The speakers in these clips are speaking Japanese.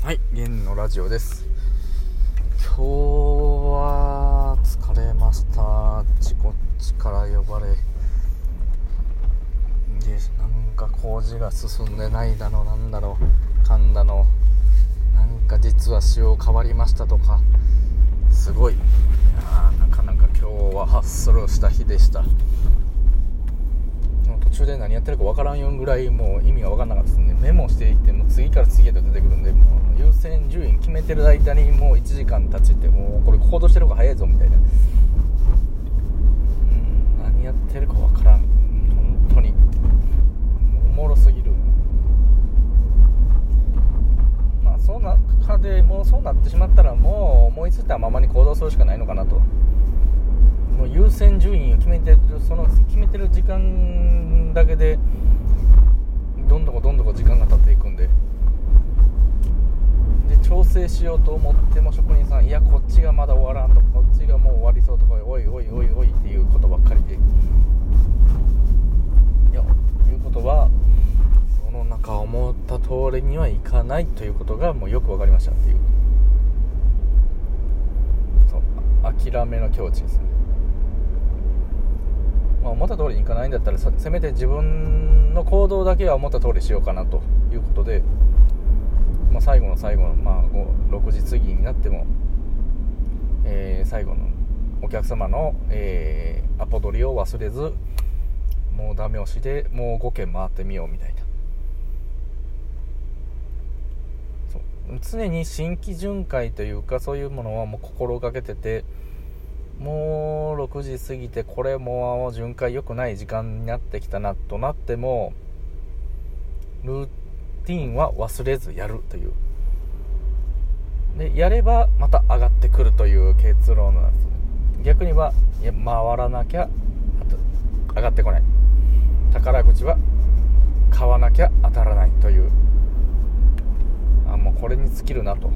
はい、弦のラジオです。今日は疲れました。あっちこっちから呼ばれ。で、なんか工事が進んでないだの、なんだろう、かんだの、なんか実は仕様変わりましたとか、すごい。なかなか今日はハッスルした日でした。で何やってるかわからんよぐらいもう意味が分からなかったですね。メモしていっても次から次へと出てくるんでもう優先順位決めてる間にもう1時間経ちってもうこれ行動してる方が早いぞみたいな。うん何やってるか分からん。本当に。おもろすぎる。まあそんな中でもうそうなってしまったらもう思いついたままに行動するしかないのかなと。もう優先順位を決めてるその決めてる時間だけでどんどこどんどこ時間が経っていくんで。で調整しようと思っても職人さんいやこっちがまだ終わらんとこっちがもう終わりそうとかおいおいおいおいっていうことばっかりで。いやいうことは世の中思った通りにはいかないということがもうよく分かりましたっていう諦めの境地ですね。まあ、思った通りにいかないんだったらせめて自分の行動だけは思った通りしようかなということで、まあ、最後の最後の、まあ、6時過ぎになっても、えー、最後のお客様の、えー、アポ取りを忘れずもうダメ押しでもう5軒回ってみようみたいな。そう。常に新規巡回というかそういうものはもう心がけててもう6時過ぎてこれもう巡回良くない時間になってきたなとなってもルーティンは忘れずやるという。でやればまた上がってくるという結論なんです逆には回らなきゃ上がってこない。宝くじは買わなきゃ当たらないという。あもうこれに尽きるなと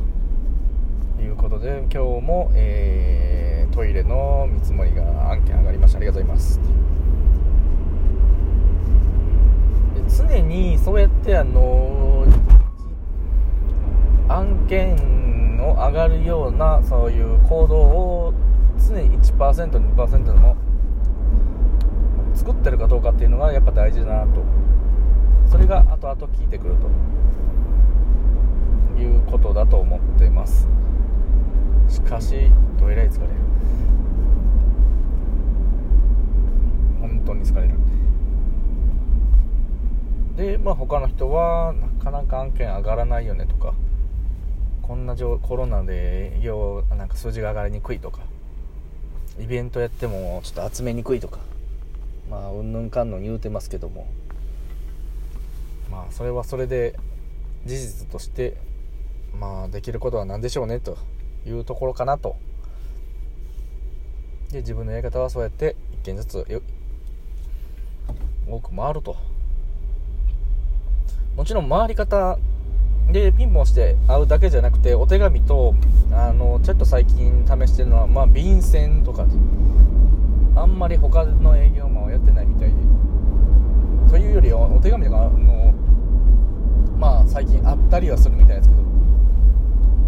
いうことで今日も、えー、トイレの見積もりが案件上がりましたありがとうございます常にそうやってあの案件を上がるようなそういう行動を常に 1%2% でも作ってるかどうかっていうのがやっぱ大事だなと。それが後々効いてくるということだと思ってます。しかしどえらい疲れる。本当に疲れる。でまあ他の人はなかなか案件上がらないよねとかこんなコロナで営業なんか数字が上がりにくいとかイベントやってもちょっと集めにくいとかまあうんぬんかんぬん言うてますけどもまあそれはそれで事実としてまあできることは何でしょうねと。いうところかなと。で自分のやり方はそうやって一件ずつ多く回ると。もちろん回り方でピンポンして会うだけじゃなくてお手紙とあのちょっと最近試してるのは、まあ、便箋とかあんまり他の営業マンはやってないみたいで。というよりはお手紙とかのまあ最近あったりはするみたいですけど。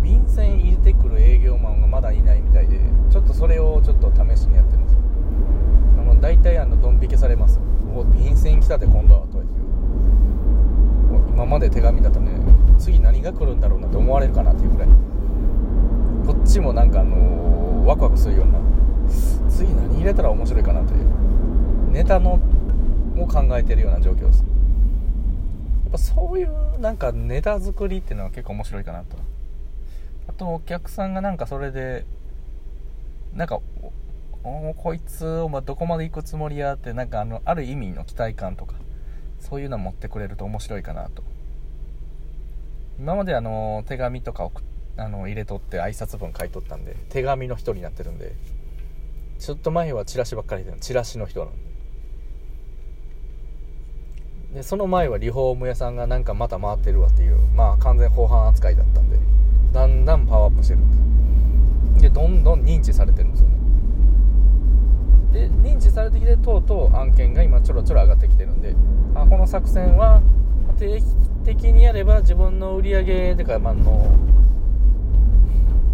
便箋入れてくる営業マンがまだいないみたいでちょっとそれをちょっと試しにやってるんです。よあの大体あのドン引きされます。お便箋来たで今度はという。今まで手紙だとね。次何が来るんだろうなって思われるかなっていうぐらい。こっちもなんかあのー、ワクワクするような。次何入れたら面白いかなというネタのを考えてるような状況です。やっぱそういうなんかネタ作りっていうのは結構面白いかなと。あとお客さんがなんかそれでなんかこいつお前どこまで行くつもりやってなんかあのある意味の期待感とかそういうの持ってくれると面白いかなと。今まであの手紙とかあの入れとって挨拶文書いとったんで手紙の人になってるんでちょっと前はチラシばっかりでチラシの人なんで。でその前はリフォーム屋さんがなんかまた回ってるわっていうまあ完全後半扱いだったんでだんだんパワーアップしてるんですでどんどん認知されてるんですよね。で認知されてきてとうとう案件が今ちょろちょろ上がってきてるんであこの作戦は定期的にやれば自分の売り上げでか、まあの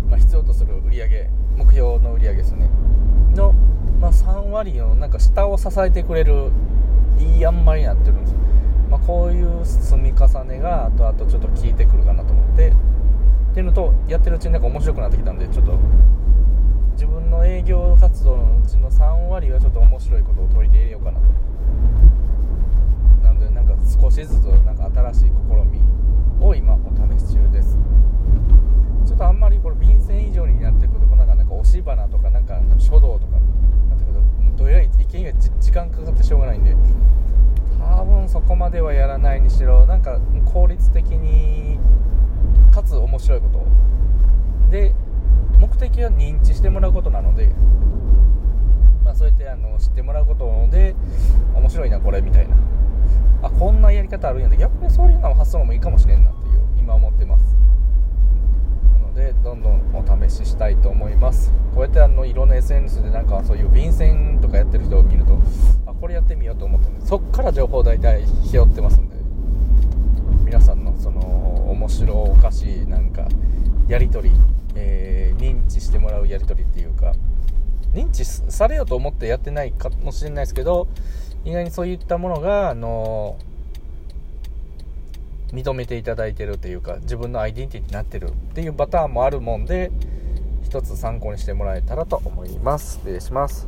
まあ、必要とする売り上げ目標の売り上げですね。の、まあ、3割のなんか下を支えてくれるいい塩梅になってるんですよ、まあ、こういう積み重ねが後々ちょっと効いてくるかなと思って。っていうのとやってるうちになんか面白くなってきたんでちょっと自分の営業活動のうちの3割はちょっと面白いことを取り入れようかなと。なのでなんか少しずつなんか新しい試みを今お試し中です。ちょっとあんまりこれ便箋以上になってくるとなんかなんか押し花とかなんか書道とかなってくるとどえらい意見が時間かかってしょうがないんで。多分そこまではやらないにしろなんか効率的にかつ面白いこと。で目的は認知してもらうことなので、まあ、そうやってあの知ってもらうことで面白いなこれみたいな。あこんなやり方あるんやで逆にそういうの発想もいいかもしれんなっていう今思ってます。なのでどんどんお試ししたいと思います。こうやってあのいろんな SNS でなんかそういう便箋とかやってる人を見るとあこれやってみようと思ってそっから情報大体拾ってますんで。白おかしいなんかやり取りえー、認知してもらうやり取りっていうか認知されようと思ってやってないかもしれないですけど意外にそういったものが、あの認めていただいてるというか自分のアイデンティティになってるっていうパターンもあるもんで一つ参考にしてもらえたらと思います。失礼します。